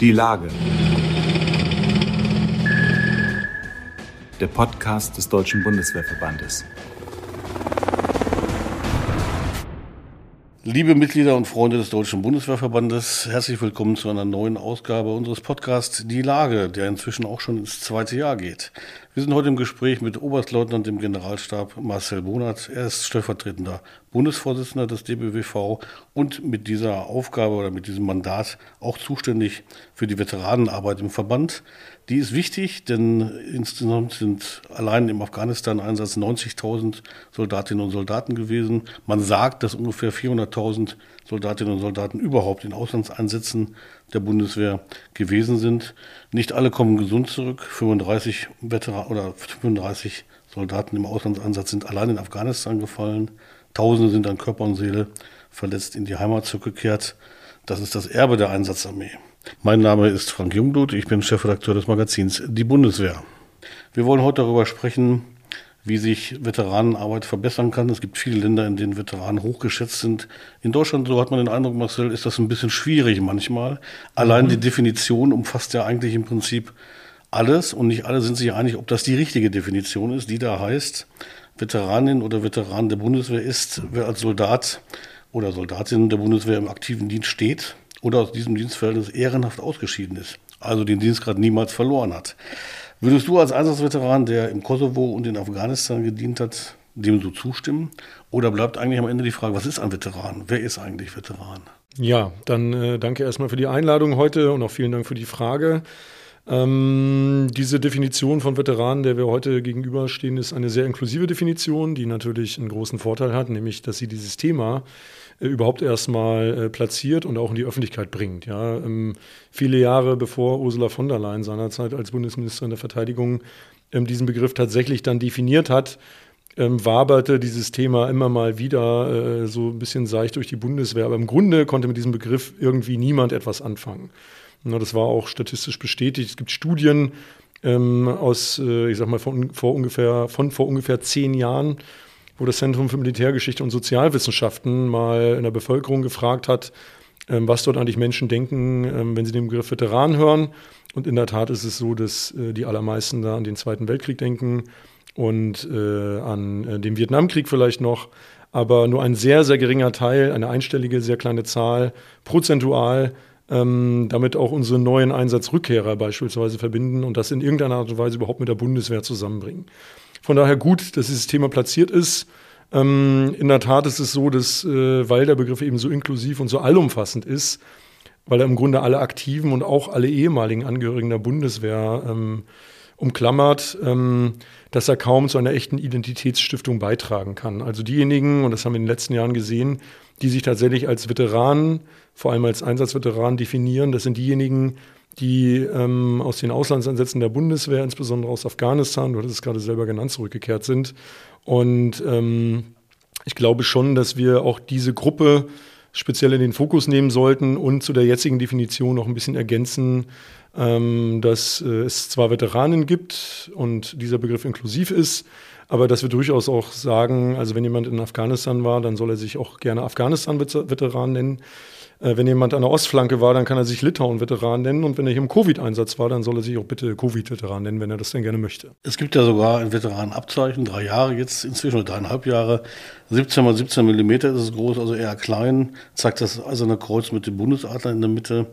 Die Lage. Der Podcast des Deutschen Bundeswehrverbandes. Liebe Mitglieder und Freunde des Deutschen Bundeswehrverbandes, herzlich willkommen zu einer neuen Ausgabe unseres Podcasts Die Lage, der inzwischen auch schon ins zweite Jahr geht. Wir sind heute im Gespräch mit Oberstleutnant im Generalstab Marcel Bonat. Er ist stellvertretender Bundesvorsitzender des DBWV und mit dieser Aufgabe oder mit diesem Mandat auch zuständig für die Veteranenarbeit im Verband. Die ist wichtig, denn insgesamt sind allein im Afghanistan-Einsatz 90.000 Soldatinnen und Soldaten gewesen. Man sagt, dass ungefähr 400.000 Soldatinnen und Soldaten überhaupt in Auslandseinsätzen der Bundeswehr gewesen sind. Nicht alle kommen gesund zurück. 35 Veteran oder 35 Soldaten im Auslandseinsatz sind allein in Afghanistan gefallen. Tausende sind an Körper und Seele verletzt in die Heimat zurückgekehrt. Das ist das Erbe der Einsatzarmee. Mein Name ist Frank Jungblut, ich bin Chefredakteur des Magazins Die Bundeswehr. Wir wollen heute darüber sprechen, wie sich Veteranenarbeit verbessern kann. Es gibt viele Länder, in denen Veteranen hochgeschätzt sind. In Deutschland, so hat man den Eindruck, Marcel, ist das ein bisschen schwierig manchmal. Allein mhm. die Definition umfasst ja eigentlich im Prinzip alles und nicht alle sind sich einig, ob das die richtige Definition ist, die da heißt, Veteranin oder Veteran der Bundeswehr ist, wer als Soldat oder Soldatin der Bundeswehr im aktiven Dienst steht oder aus diesem Dienstverhältnis ehrenhaft ausgeschieden ist, also den Dienstgrad niemals verloren hat. Würdest du als Einsatzveteran, der im Kosovo und in Afghanistan gedient hat, dem so zustimmen? Oder bleibt eigentlich am Ende die Frage, was ist ein Veteran? Wer ist eigentlich Veteran? Ja, dann äh, danke erstmal für die Einladung heute und auch vielen Dank für die Frage. Ähm, diese Definition von Veteranen, der wir heute gegenüberstehen, ist eine sehr inklusive Definition, die natürlich einen großen Vorteil hat, nämlich dass sie dieses Thema überhaupt erstmal äh, platziert und auch in die Öffentlichkeit bringt. Ja, ähm, viele Jahre bevor Ursula von der Leyen seinerzeit als Bundesministerin der Verteidigung ähm, diesen Begriff tatsächlich dann definiert hat, ähm, waberte dieses Thema immer mal wieder äh, so ein bisschen seicht durch die Bundeswehr. Aber im Grunde konnte mit diesem Begriff irgendwie niemand etwas anfangen. Das war auch statistisch bestätigt. Es gibt Studien aus, äh, ich sag mal, von vor ungefähr, von vor ungefähr zehn Jahren, wo das Zentrum für Militärgeschichte und Sozialwissenschaften mal in der Bevölkerung gefragt hat, ähm, was dort eigentlich Menschen denken, ähm, wenn sie den Begriff Veteran hören. Und in der Tat ist es so, dass äh, die allermeisten da an den Zweiten Weltkrieg denken und äh, an äh, den Vietnamkrieg vielleicht noch. Aber nur ein sehr, sehr geringer Teil, eine einstellige, sehr kleine Zahl, prozentual, ähm, damit auch unsere neuen Einsatzrückkehrer beispielsweise verbinden und das in irgendeiner Art und Weise überhaupt mit der Bundeswehr zusammenbringen. Von daher gut, dass dieses Thema platziert ist. Ähm, in der Tat ist es so, dass, äh, weil der Begriff eben so inklusiv und so allumfassend ist, weil er im Grunde alle aktiven und auch alle ehemaligen Angehörigen der Bundeswehr ähm, umklammert, ähm, dass er kaum zu einer echten Identitätsstiftung beitragen kann. Also diejenigen, und das haben wir in den letzten Jahren gesehen, die sich tatsächlich als Veteranen, vor allem als Einsatzveteranen definieren, das sind diejenigen, die ähm, aus den Auslandseinsätzen der Bundeswehr, insbesondere aus Afghanistan, du hattest es gerade selber genannt, zurückgekehrt sind. Und ähm, ich glaube schon, dass wir auch diese Gruppe speziell in den Fokus nehmen sollten und zu der jetzigen Definition noch ein bisschen ergänzen, ähm, dass äh, es zwar Veteranen gibt und dieser Begriff inklusiv ist, aber dass wir durchaus auch sagen, also wenn jemand in Afghanistan war, dann soll er sich auch gerne Afghanistan-Veteran nennen. Äh, wenn jemand an der Ostflanke war, dann kann er sich Litauen-Veteran nennen. Und wenn er hier im Covid-Einsatz war, dann soll er sich auch bitte Covid-Veteran nennen, wenn er das denn gerne möchte. Es gibt ja sogar ein Veteranenabzeichen, drei Jahre jetzt inzwischen oder dreieinhalb Jahre. 17 mal 17 Millimeter ist es groß, also eher klein. Zeigt das also eine Kreuz mit dem Bundesadler in der Mitte.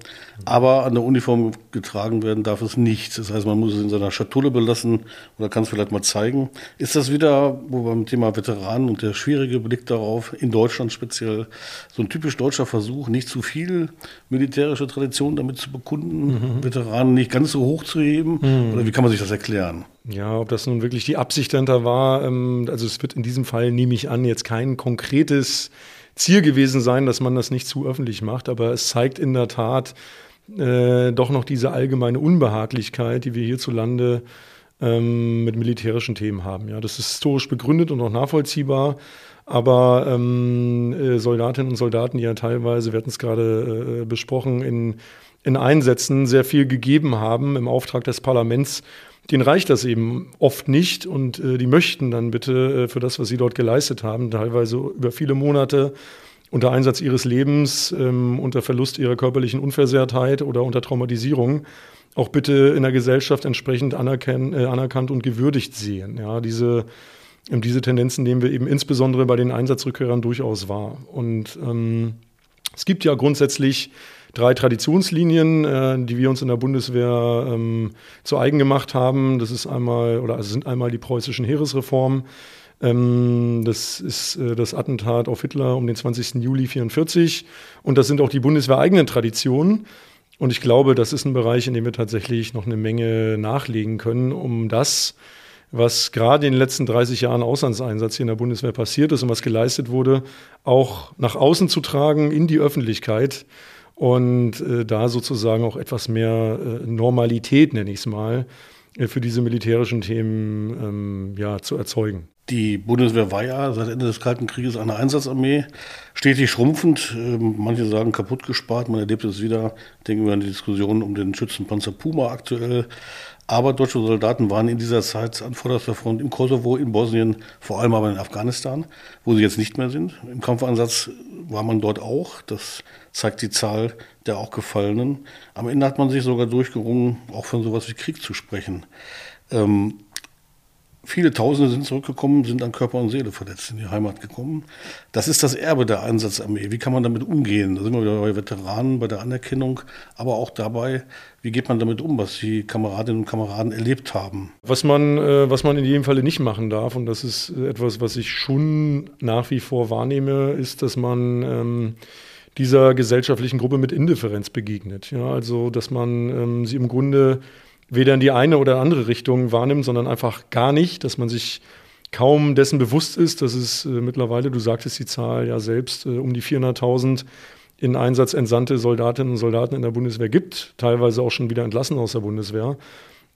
Aber an der Uniform getragen werden darf es nicht. Das heißt, man muss es in seiner Schatulle belassen oder kann es vielleicht mal zeigen. Ist das wieder, wo beim Thema Veteranen und der schwierige Blick darauf, in Deutschland speziell, so ein typisch deutscher Versuch, nicht zu viel militärische Tradition damit zu bekunden, mhm. Veteranen nicht ganz so hoch zu heben? Mhm. Oder wie kann man sich das erklären? Ja, ob das nun wirklich die Absicht dahinter war, ähm, also es wird in diesem Fall, nehme ich an, jetzt kein konkretes Ziel gewesen sein, dass man das nicht zu öffentlich macht, aber es zeigt in der Tat äh, doch noch diese allgemeine Unbehaglichkeit, die wir hierzulande ähm, mit militärischen Themen haben. Ja, das ist historisch begründet und auch nachvollziehbar. Aber ähm, äh, Soldatinnen und Soldaten, die ja teilweise, wir hatten es gerade äh, besprochen, in, in Einsätzen sehr viel gegeben haben im Auftrag des Parlaments, denen reicht das eben oft nicht und äh, die möchten dann bitte äh, für das, was sie dort geleistet haben, teilweise über viele Monate unter Einsatz ihres Lebens, ähm, unter Verlust ihrer körperlichen Unversehrtheit oder unter Traumatisierung auch bitte in der Gesellschaft entsprechend anerkannt, äh, anerkannt und gewürdigt sehen. Ja, diese, ähm, diese Tendenzen nehmen wir eben insbesondere bei den Einsatzrückkehrern durchaus wahr. Und ähm, es gibt ja grundsätzlich drei Traditionslinien, äh, die wir uns in der Bundeswehr ähm, zu eigen gemacht haben. Das ist einmal oder also sind einmal die preußischen Heeresreformen. Ähm, das ist äh, das Attentat auf Hitler um den 20. Juli 1944 und das sind auch die bundeswehreigenen Traditionen. Und ich glaube, das ist ein Bereich, in dem wir tatsächlich noch eine Menge nachlegen können, um das, was gerade in den letzten 30 Jahren Auslandseinsatz hier in der Bundeswehr passiert ist und was geleistet wurde, auch nach außen zu tragen, in die Öffentlichkeit und äh, da sozusagen auch etwas mehr äh, Normalität, nenne ich es mal, äh, für diese militärischen Themen ähm, ja, zu erzeugen. Die Bundeswehr war ja seit Ende des Kalten Krieges eine Einsatzarmee, stetig schrumpfend. Ähm, manche sagen kaputt gespart, man erlebt es wieder. Denken wir an die Diskussion um den Schützenpanzer Puma aktuell. Aber deutsche Soldaten waren in dieser Zeit an vorderster Front im Kosovo, in Bosnien, vor allem aber in Afghanistan, wo sie jetzt nicht mehr sind. Im Kampfeinsatz war man dort auch. Das zeigt die Zahl der auch Gefallenen. Am Ende hat man sich sogar durchgerungen, auch von sowas wie Krieg zu sprechen. Ähm, Viele Tausende sind zurückgekommen, sind an Körper und Seele verletzt in die Heimat gekommen. Das ist das Erbe der Einsatzarmee. Wie kann man damit umgehen? Da sind wir wieder bei Veteranen, bei der Anerkennung, aber auch dabei, wie geht man damit um, was die Kameradinnen und Kameraden erlebt haben? Was man, äh, was man in jedem Falle nicht machen darf, und das ist etwas, was ich schon nach wie vor wahrnehme, ist, dass man ähm, dieser gesellschaftlichen Gruppe mit Indifferenz begegnet. Ja, also, dass man ähm, sie im Grunde weder in die eine oder andere Richtung wahrnimmt, sondern einfach gar nicht, dass man sich kaum dessen bewusst ist, dass es äh, mittlerweile, du sagtest die Zahl ja selbst, äh, um die 400.000 in Einsatz entsandte Soldatinnen und Soldaten in der Bundeswehr gibt, teilweise auch schon wieder entlassen aus der Bundeswehr.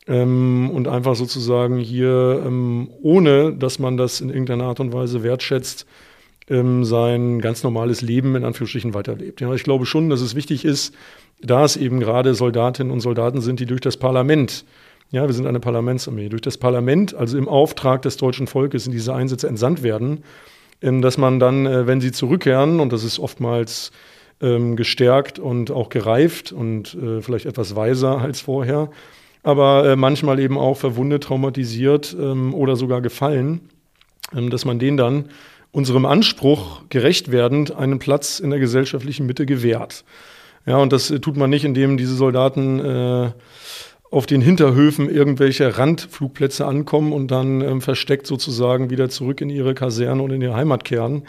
Ähm, und einfach sozusagen hier, ähm, ohne dass man das in irgendeiner Art und Weise wertschätzt, ähm, sein ganz normales Leben in Anführungsstrichen weiterlebt. Ja, ich glaube schon, dass es wichtig ist, da es eben gerade Soldatinnen und Soldaten sind, die durch das Parlament, ja, wir sind eine Parlamentsarmee, durch das Parlament, also im Auftrag des deutschen Volkes in diese Einsätze entsandt werden, ähm, dass man dann, äh, wenn sie zurückkehren, und das ist oftmals ähm, gestärkt und auch gereift und äh, vielleicht etwas weiser als vorher, aber äh, manchmal eben auch verwundet, traumatisiert ähm, oder sogar gefallen, dass man denen dann unserem Anspruch gerecht werdend einen Platz in der gesellschaftlichen Mitte gewährt. Ja, und das tut man nicht, indem diese Soldaten äh, auf den Hinterhöfen irgendwelche Randflugplätze ankommen und dann ähm, versteckt sozusagen wieder zurück in ihre Kaserne und in ihre Heimat kehren,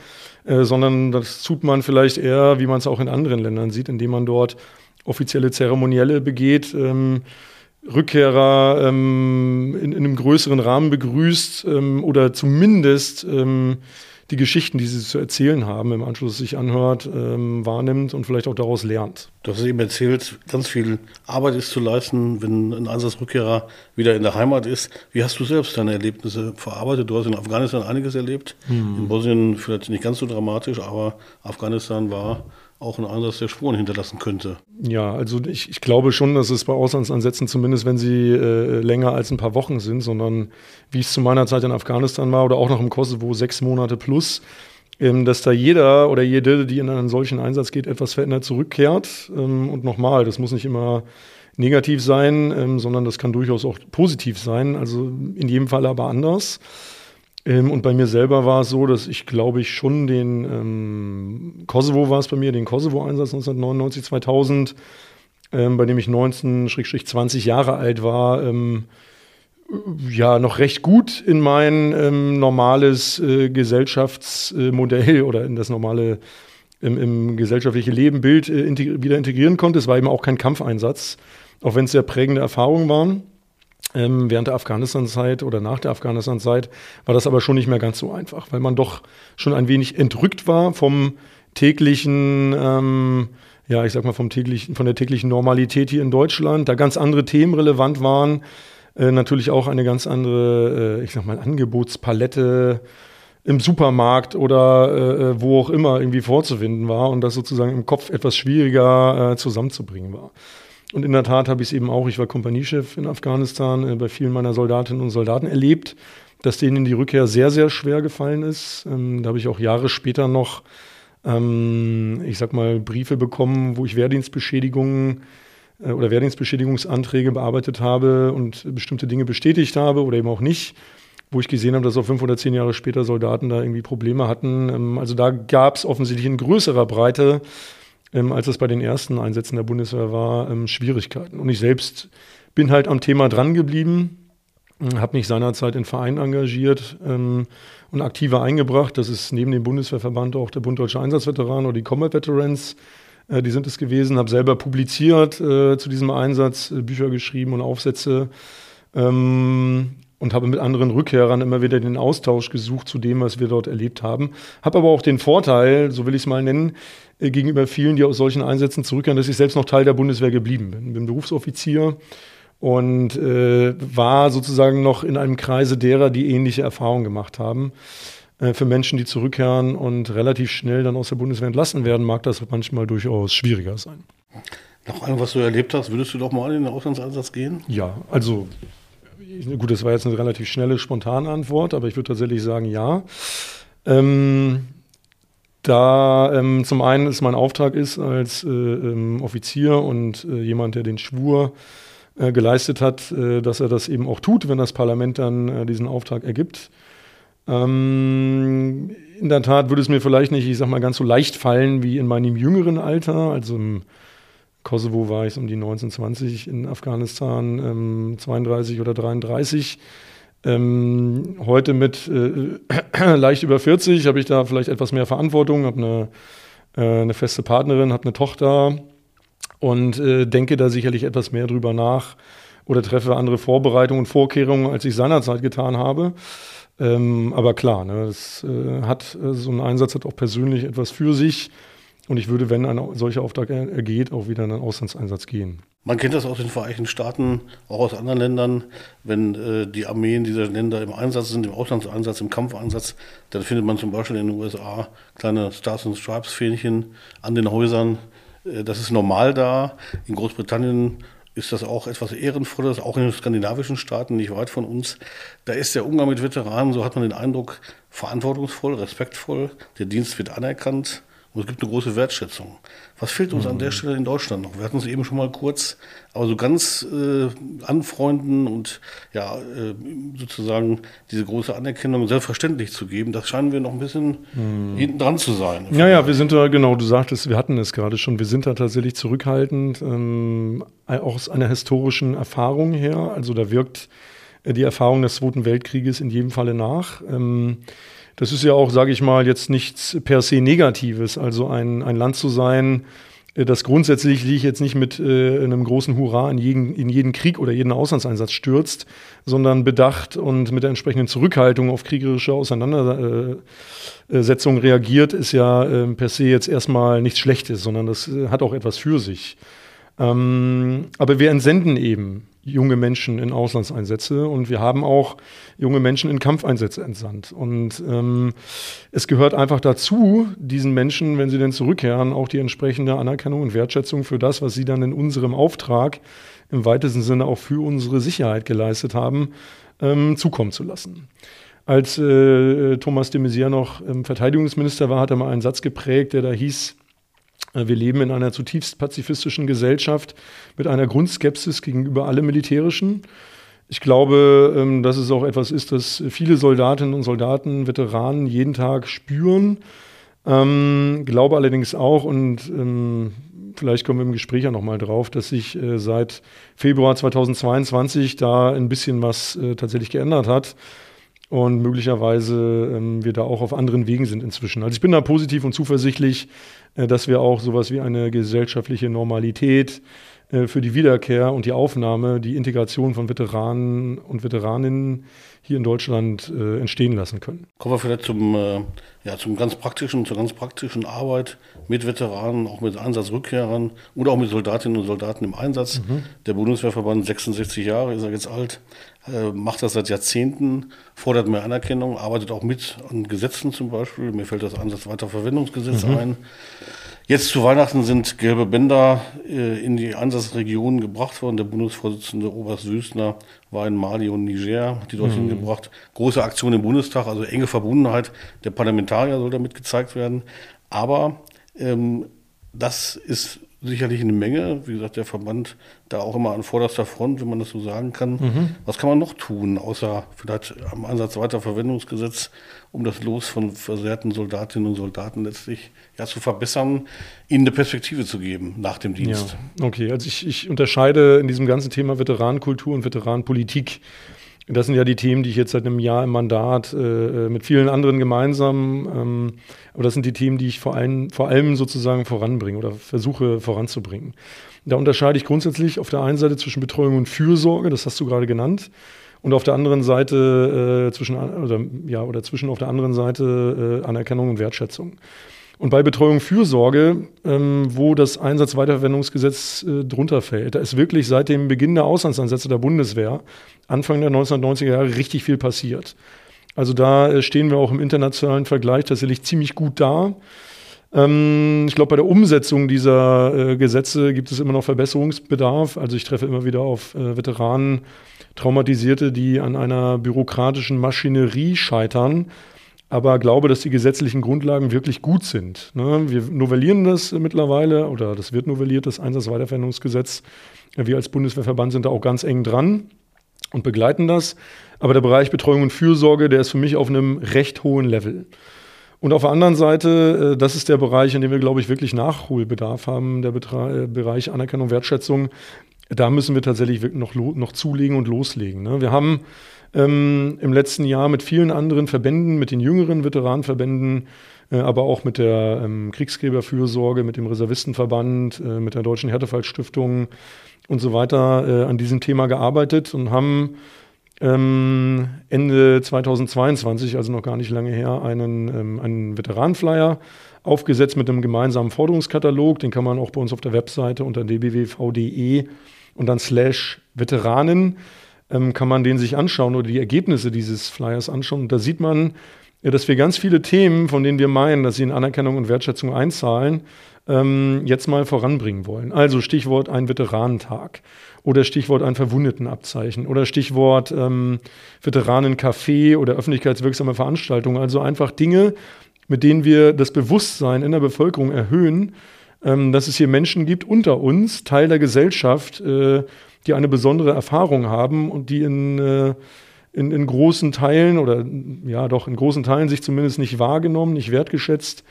äh, sondern das tut man vielleicht eher, wie man es auch in anderen Ländern sieht, indem man dort offizielle Zeremonielle begeht, ähm, Rückkehrer ähm, in, in, einem größeren Rahmen begrüßt ähm, oder zumindest ähm, die Geschichten, die sie zu erzählen haben, im Anschluss sich anhört, ähm, wahrnimmt und vielleicht auch daraus lernt. Du hast eben erzählt, ganz viel Arbeit ist zu leisten, wenn ein Einsatzrückkehrer wieder in der Heimat ist. Wie hast du selbst deine Erlebnisse verarbeitet? Du hast in Afghanistan einiges erlebt, hm. in Bosnien vielleicht nicht ganz so dramatisch, aber Afghanistan war auch ein Einsatz der Spuren hinterlassen könnte. Ja, also ich, ich glaube schon, dass es bei Auslandsansätzen, zumindest wenn sie äh, länger als ein paar Wochen sind, sondern wie es zu meiner Zeit in Afghanistan war oder auch noch im Kosovo sechs Monate plus, ähm, dass da jeder oder jede, die in einen solchen Einsatz geht, etwas verändert zurückkehrt. Ähm, und nochmal, das muss nicht immer negativ sein, ähm, sondern das kann durchaus auch positiv sein. Also in jedem Fall aber anders. Ähm, und bei mir selber war es so, dass ich glaube ich schon den ähm, Kosovo war es bei mir, den Kosovo-Einsatz 1999, 2000, ähm, bei dem ich 19-20 Jahre alt war, ähm, ja, noch recht gut in mein ähm, normales äh, Gesellschaftsmodell oder in das normale im, im gesellschaftliche Leben, Bild äh, integri wieder integrieren konnte. Es war eben auch kein Kampfeinsatz, auch wenn es sehr prägende Erfahrungen waren. Ähm, während der Afghanistan-Zeit oder nach der Afghanistan-Zeit war das aber schon nicht mehr ganz so einfach, weil man doch schon ein wenig entrückt war vom täglichen, ähm, ja, ich sag mal, vom täglichen, von der täglichen Normalität hier in Deutschland, da ganz andere Themen relevant waren. Äh, natürlich auch eine ganz andere, äh, ich sag mal, Angebotspalette im Supermarkt oder äh, äh wo auch immer irgendwie vorzufinden war und das sozusagen im Kopf etwas schwieriger äh, zusammenzubringen war. Und in der Tat habe ich es eben auch, ich war Kompaniechef in Afghanistan, äh, bei vielen meiner Soldatinnen und Soldaten erlebt, dass denen die Rückkehr sehr, sehr schwer gefallen ist. Ähm, da habe ich auch Jahre später noch ähm, ich sag mal, Briefe bekommen, wo ich Wehrdienstbeschädigungen äh, oder Wehrdienstbeschädigungsanträge bearbeitet habe und bestimmte Dinge bestätigt habe oder eben auch nicht, wo ich gesehen habe, dass auch fünf oder zehn Jahre später Soldaten da irgendwie Probleme hatten. Ähm, also da gab es offensichtlich in größerer Breite, ähm, als es bei den ersten Einsätzen der Bundeswehr war, ähm, Schwierigkeiten. Und ich selbst bin halt am Thema dran geblieben, habe mich seinerzeit in Vereinen engagiert und aktiver eingebracht. Das ist neben dem Bundeswehrverband auch der Bund Deutscher Einsatzveteranen oder die Combat Veterans äh, die sind es gewesen, habe selber publiziert äh, zu diesem Einsatz, äh, Bücher geschrieben und Aufsätze ähm, und habe mit anderen Rückkehrern immer wieder den Austausch gesucht zu dem, was wir dort erlebt haben. Habe aber auch den Vorteil, so will ich es mal nennen, äh, gegenüber vielen, die aus solchen Einsätzen zurückkehren, dass ich selbst noch Teil der Bundeswehr geblieben bin. Bin Berufsoffizier und äh, war sozusagen noch in einem Kreise derer, die ähnliche Erfahrungen gemacht haben. Äh, für Menschen, die zurückkehren und relativ schnell dann aus der Bundeswehr entlassen werden, mag das manchmal durchaus schwieriger sein. Nach allem, was du erlebt hast, würdest du doch mal in den Auslandseinsatz gehen? Ja, also gut, das war jetzt eine relativ schnelle, spontane Antwort, aber ich würde tatsächlich sagen, ja. Ähm, da ähm, zum einen ist mein Auftrag ist als äh, ähm, Offizier und äh, jemand, der den Schwur äh, geleistet hat, äh, dass er das eben auch tut, wenn das Parlament dann äh, diesen Auftrag ergibt. Ähm, in der Tat würde es mir vielleicht nicht, ich sag mal, ganz so leicht fallen wie in meinem jüngeren Alter. Also im Kosovo war ich um die 1920, in Afghanistan ähm, 32 oder 33. Ähm, heute mit äh, leicht über 40 habe ich da vielleicht etwas mehr Verantwortung, habe eine, äh, eine feste Partnerin, habe eine Tochter und äh, denke da sicherlich etwas mehr drüber nach oder treffe andere Vorbereitungen und Vorkehrungen, als ich seinerzeit getan habe. Ähm, aber klar, ne, das äh, hat äh, so ein Einsatz hat auch persönlich etwas für sich. Und ich würde, wenn ein solcher Auftrag ergeht, auch wieder in einen Auslandseinsatz gehen. Man kennt das aus den Vereinigten Staaten, auch aus anderen Ländern. Wenn äh, die Armeen dieser Länder im Einsatz sind, im Auslandseinsatz, im Kampfeinsatz, dann findet man zum Beispiel in den USA kleine Stars and Stripes Fähnchen an den Häusern. Äh, das ist normal da. In Großbritannien ist das auch etwas Ehrenvolles, auch in den skandinavischen Staaten, nicht weit von uns. Da ist der Umgang mit Veteranen, so hat man den Eindruck, verantwortungsvoll, respektvoll. Der Dienst wird anerkannt und es gibt eine große Wertschätzung. Was fehlt uns mhm. an der mhm. Stelle in Deutschland noch? Wir hatten es eben schon mal kurz, aber so ganz äh, anfreunden und ja, äh, sozusagen diese große Anerkennung selbstverständlich zu geben, das scheinen wir noch ein bisschen mhm. hinten dran zu sein. Ja, ja, wir sind da, genau, du sagtest, wir hatten es gerade schon, wir sind da tatsächlich zurückhaltend, ähm, auch aus einer historischen Erfahrung her. Also da wirkt äh, die Erfahrung des Zweiten Weltkrieges in jedem Falle nach. Ähm, das ist ja auch, sage ich mal, jetzt nichts per se Negatives. Also ein, ein Land zu sein, äh, das grundsätzlich sich jetzt nicht mit äh, einem großen Hurra in jeden, in jeden Krieg oder jeden Auslandseinsatz stürzt, sondern bedacht und mit der entsprechenden Zurückhaltung auf kriegerische Auseinandersetzungen reagiert, ist ja äh, per se jetzt erstmal nichts Schlechtes, sondern das äh, hat auch etwas für sich. Ähm, aber wir entsenden eben junge Menschen in Auslandseinsätze und wir haben auch junge Menschen in Kampfeinsätze entsandt. Und ähm, es gehört einfach dazu, diesen Menschen, wenn sie denn zurückkehren, auch die entsprechende Anerkennung und Wertschätzung für das, was sie dann in unserem Auftrag im weitesten Sinne auch für unsere Sicherheit geleistet haben, ähm, zukommen zu lassen. Als äh, Thomas de Maizière noch ähm, Verteidigungsminister war, hat er mal einen Satz geprägt, der da hieß, wir leben in einer zutiefst pazifistischen Gesellschaft mit einer Grundskepsis gegenüber allem Militärischen. Ich glaube, ähm, dass es auch etwas ist, das viele Soldatinnen und Soldaten, Veteranen jeden Tag spüren. Ähm, glaube allerdings auch, und ähm, vielleicht kommen wir im Gespräch ja nochmal drauf, dass sich äh, seit Februar 2022 da ein bisschen was äh, tatsächlich geändert hat und möglicherweise ähm, wir da auch auf anderen Wegen sind inzwischen. Also ich bin da positiv und zuversichtlich, äh, dass wir auch sowas wie eine gesellschaftliche Normalität äh, für die Wiederkehr und die Aufnahme, die Integration von Veteranen und Veteraninnen hier in Deutschland äh, entstehen lassen können. Kommen wir vielleicht zum, äh, ja, zum ganz praktischen, zur ganz praktischen Arbeit mit Veteranen, auch mit Einsatzrückkehrern oder auch mit Soldatinnen und Soldaten im Einsatz. Mhm. Der Bundeswehrverband, 66 Jahre ist er jetzt alt, macht das seit Jahrzehnten, fordert mehr Anerkennung, arbeitet auch mit an Gesetzen zum Beispiel. Mir fällt das Einsatzweiterverwendungsgesetz mhm. ein. Jetzt zu Weihnachten sind gelbe Bänder äh, in die Einsatzregionen gebracht worden. Der Bundesvorsitzende Oberst Wüstner war in Mali und Niger, hat die dorthin mhm. gebracht. Große Aktion im Bundestag, also enge Verbundenheit der Parlamentarier soll damit gezeigt werden. Aber ähm, das ist sicherlich eine Menge. Wie gesagt, der Verband da auch immer an vorderster Front, wenn man das so sagen kann. Mhm. Was kann man noch tun, außer vielleicht am Ansatz weiter Verwendungsgesetz, um das Los von versehrten Soldatinnen und Soldaten letztlich ja, zu verbessern, ihnen eine Perspektive zu geben nach dem Dienst? Ja, okay, also ich, ich unterscheide in diesem ganzen Thema Veteranenkultur und Veteranenpolitik das sind ja die Themen, die ich jetzt seit einem Jahr im Mandat äh, mit vielen anderen gemeinsam, ähm, aber das sind die Themen, die ich vor allem, vor allem sozusagen voranbringe oder versuche voranzubringen. Da unterscheide ich grundsätzlich auf der einen Seite zwischen Betreuung und Fürsorge, das hast du gerade genannt, und auf der anderen Seite äh, zwischen oder ja oder zwischen auf der anderen Seite äh, Anerkennung und Wertschätzung. Und bei Betreuung Fürsorge, ähm, wo das Einsatzweiterverwendungsgesetz äh, drunter fällt, da ist wirklich seit dem Beginn der Auslandseinsätze der Bundeswehr, Anfang der 1990er Jahre, richtig viel passiert. Also da äh, stehen wir auch im internationalen Vergleich tatsächlich ziemlich gut da. Ähm, ich glaube, bei der Umsetzung dieser äh, Gesetze gibt es immer noch Verbesserungsbedarf. Also ich treffe immer wieder auf äh, Veteranen, Traumatisierte, die an einer bürokratischen Maschinerie scheitern aber glaube, dass die gesetzlichen Grundlagen wirklich gut sind. Ne? Wir novellieren das mittlerweile oder das wird novelliert, das Einsatzweiterverwendungsgesetz. Wir als Bundeswehrverband sind da auch ganz eng dran und begleiten das. Aber der Bereich Betreuung und Fürsorge, der ist für mich auf einem recht hohen Level. Und auf der anderen Seite, äh, das ist der Bereich, in dem wir, glaube ich, wirklich Nachholbedarf haben, der äh, Bereich Anerkennung, Wertschätzung. Da müssen wir tatsächlich noch, noch zulegen und loslegen. Ne? Wir haben ähm, im letzten Jahr mit vielen anderen Verbänden, mit den jüngeren Veteranenverbänden, äh, aber auch mit der ähm, Kriegsgräberfürsorge, mit dem Reservistenverband, äh, mit der Deutschen Härtefallstiftung und so weiter äh, an diesem Thema gearbeitet und haben ähm, Ende 2022, also noch gar nicht lange her, einen, ähm, einen Veteranenflyer aufgesetzt mit einem gemeinsamen Forderungskatalog. Den kann man auch bei uns auf der Webseite unter dbwv.de und dann slash Veteranen ähm, kann man den sich anschauen oder die Ergebnisse dieses Flyers anschauen. Und da sieht man, ja, dass wir ganz viele Themen, von denen wir meinen, dass sie in Anerkennung und Wertschätzung einzahlen, ähm, jetzt mal voranbringen wollen. Also Stichwort ein Veteranentag oder Stichwort ein Verwundetenabzeichen oder Stichwort ähm, Veteranencafé oder öffentlichkeitswirksame Veranstaltungen. Also einfach Dinge, mit denen wir das Bewusstsein in der Bevölkerung erhöhen, ähm, dass es hier Menschen gibt unter uns, Teil der Gesellschaft, äh, die eine besondere Erfahrung haben und die in, äh, in, in, großen Teilen oder ja doch in großen Teilen sich zumindest nicht wahrgenommen, nicht wertgeschätzt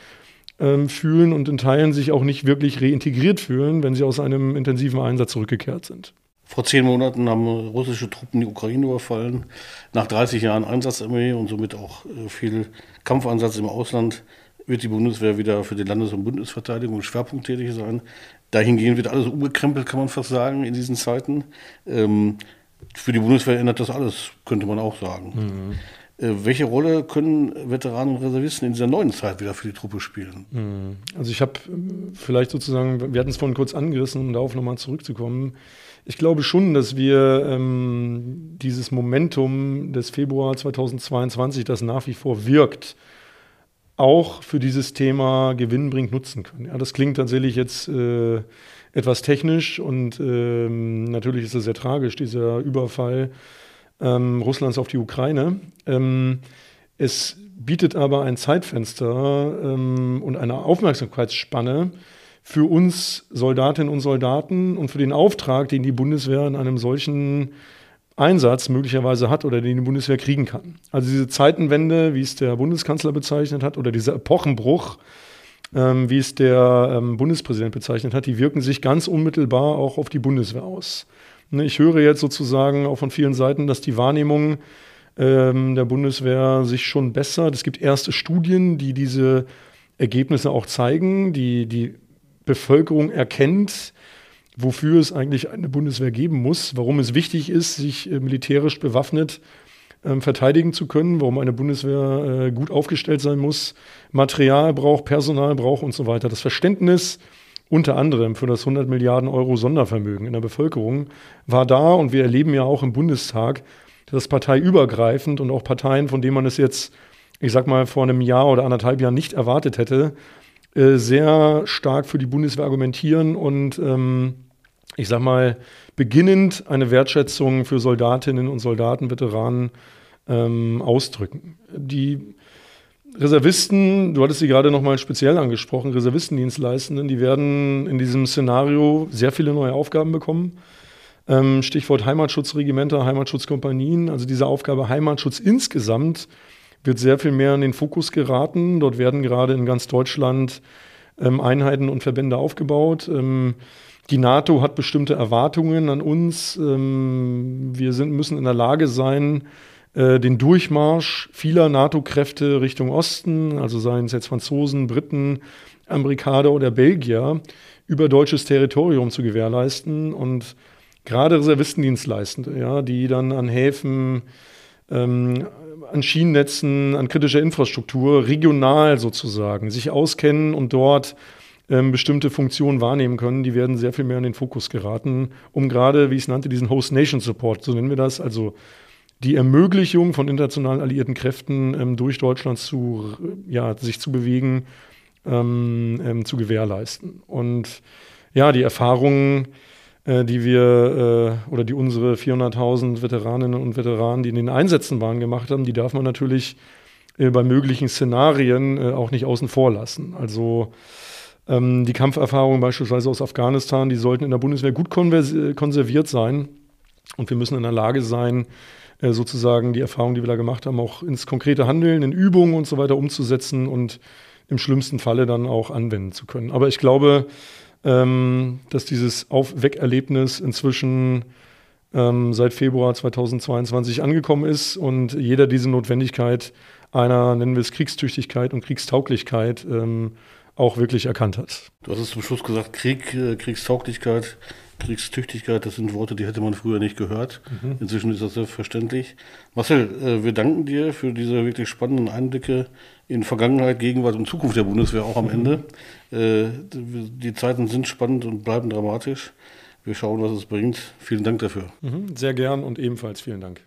ähm, fühlen und in Teilen sich auch nicht wirklich reintegriert fühlen, wenn sie aus einem intensiven Einsatz zurückgekehrt sind. Vor zehn Monaten haben russische Truppen die Ukraine überfallen. Nach 30 Jahren Einsatzarmee und somit auch äh, viel Kampfansatz im Ausland wird die Bundeswehr wieder für die Landes- und Bundesverteidigung schwerpunkttätig sein. Dahingehend wird alles umgekrempelt, kann man fast sagen, in diesen Zeiten. Ähm, für die Bundeswehr ändert das alles, könnte man auch sagen. Mhm. Äh, welche Rolle können Veteranen und Reservisten in dieser neuen Zeit wieder für die Truppe spielen? Mhm. Also ich habe äh, vielleicht sozusagen, wir hatten es vorhin kurz angerissen, um darauf nochmal zurückzukommen. Ich glaube schon, dass wir ähm, dieses Momentum des Februar 2022, das nach wie vor wirkt, auch für dieses Thema Gewinn bringt, nutzen können. Ja, das klingt tatsächlich jetzt äh, etwas technisch und ähm, natürlich ist es sehr tragisch, dieser Überfall ähm, Russlands auf die Ukraine. Ähm, es bietet aber ein Zeitfenster ähm, und eine Aufmerksamkeitsspanne für uns Soldatinnen und Soldaten und für den Auftrag, den die Bundeswehr in einem solchen Einsatz möglicherweise hat oder den die Bundeswehr kriegen kann. Also diese Zeitenwende, wie es der Bundeskanzler bezeichnet hat, oder dieser Epochenbruch, ähm, wie es der ähm, Bundespräsident bezeichnet hat, die wirken sich ganz unmittelbar auch auf die Bundeswehr aus. Ne, ich höre jetzt sozusagen auch von vielen Seiten, dass die Wahrnehmung ähm, der Bundeswehr sich schon bessert. Es gibt erste Studien, die diese Ergebnisse auch zeigen, die die Bevölkerung erkennt, wofür es eigentlich eine Bundeswehr geben muss, warum es wichtig ist, sich äh, militärisch bewaffnet ähm, verteidigen zu können, warum eine Bundeswehr äh, gut aufgestellt sein muss, Material braucht, Personal braucht und so weiter. Das Verständnis unter anderem für das 100 Milliarden Euro Sondervermögen in der Bevölkerung war da und wir erleben ja auch im Bundestag, dass parteiübergreifend und auch Parteien, von denen man es jetzt, ich sag mal, vor einem Jahr oder anderthalb Jahren nicht erwartet hätte, äh, sehr stark für die Bundeswehr argumentieren und ähm, ich sag mal, beginnend eine Wertschätzung für Soldatinnen und Soldaten, Veteranen ähm, ausdrücken. Die Reservisten, du hattest sie gerade nochmal speziell angesprochen, Reservistendienstleistenden, die werden in diesem Szenario sehr viele neue Aufgaben bekommen. Ähm, Stichwort Heimatschutzregimenter, Heimatschutzkompanien, also diese Aufgabe Heimatschutz insgesamt wird sehr viel mehr in den Fokus geraten. Dort werden gerade in ganz Deutschland ähm, Einheiten und Verbände aufgebaut. Ähm, die NATO hat bestimmte Erwartungen an uns. Ähm, wir sind, müssen in der Lage sein, äh, den Durchmarsch vieler NATO-Kräfte Richtung Osten, also seien es jetzt Franzosen, Briten, Amerikaner oder Belgier, über deutsches Territorium zu gewährleisten und gerade Reservistendienstleistende, ja, die dann an Häfen, ähm, an Schienennetzen, an kritischer Infrastruktur regional sozusagen sich auskennen und dort ähm, bestimmte Funktionen wahrnehmen können, die werden sehr viel mehr in den Fokus geraten, um gerade, wie ich es nannte, diesen Host Nation Support, so nennen wir das, also die Ermöglichung von internationalen alliierten Kräften ähm, durch Deutschland zu, ja, sich zu bewegen, ähm, ähm, zu gewährleisten. Und ja, die Erfahrungen, äh, die wir äh, oder die unsere 400.000 Veteraninnen und Veteranen, die in den Einsätzen waren, gemacht haben, die darf man natürlich äh, bei möglichen Szenarien äh, auch nicht außen vor lassen. Also ähm, die Kampferfahrungen beispielsweise aus Afghanistan, die sollten in der Bundeswehr gut konserviert sein. Und wir müssen in der Lage sein, äh, sozusagen die Erfahrungen, die wir da gemacht haben, auch ins konkrete Handeln, in Übungen und so weiter umzusetzen und im schlimmsten Falle dann auch anwenden zu können. Aber ich glaube, ähm, dass dieses Auf-Weg-Erlebnis inzwischen ähm, seit Februar 2022 angekommen ist und jeder diese Notwendigkeit einer, nennen wir es Kriegstüchtigkeit und Kriegstauglichkeit, ähm, auch wirklich erkannt hat. Du hast es zum Schluss gesagt, Krieg, äh, Kriegstauglichkeit. Kriegstüchtigkeit, das sind Worte, die hätte man früher nicht gehört. Mhm. Inzwischen ist das selbstverständlich. Marcel, äh, wir danken dir für diese wirklich spannenden Einblicke in Vergangenheit, Gegenwart und Zukunft der Bundeswehr auch am mhm. Ende. Äh, die Zeiten sind spannend und bleiben dramatisch. Wir schauen, was es bringt. Vielen Dank dafür. Mhm, sehr gern und ebenfalls vielen Dank.